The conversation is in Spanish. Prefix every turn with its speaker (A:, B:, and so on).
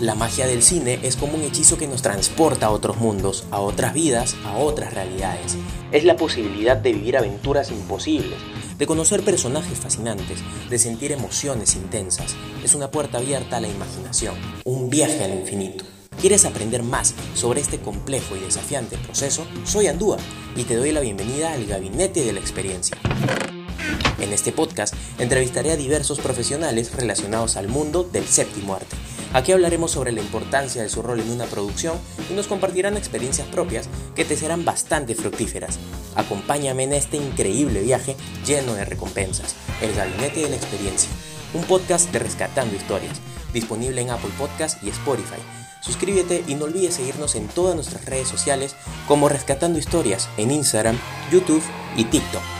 A: La magia del cine es como un hechizo que nos transporta a otros mundos, a otras vidas, a otras realidades. Es la posibilidad de vivir aventuras imposibles, de conocer personajes fascinantes, de sentir emociones intensas. Es una puerta abierta a la imaginación, un viaje al infinito. ¿Quieres aprender más sobre este complejo y desafiante proceso? Soy Andúa y te doy la bienvenida al Gabinete de la Experiencia. En este podcast entrevistaré a diversos profesionales relacionados al mundo del séptimo arte Aquí hablaremos sobre la importancia de su rol en una producción y nos compartirán experiencias propias que te serán bastante fructíferas. Acompáñame en este increíble viaje lleno de recompensas, El Gabinete de la Experiencia, un podcast de Rescatando Historias, disponible en Apple Podcast y Spotify. Suscríbete y no olvides seguirnos en todas nuestras redes sociales como Rescatando Historias en Instagram, YouTube y TikTok.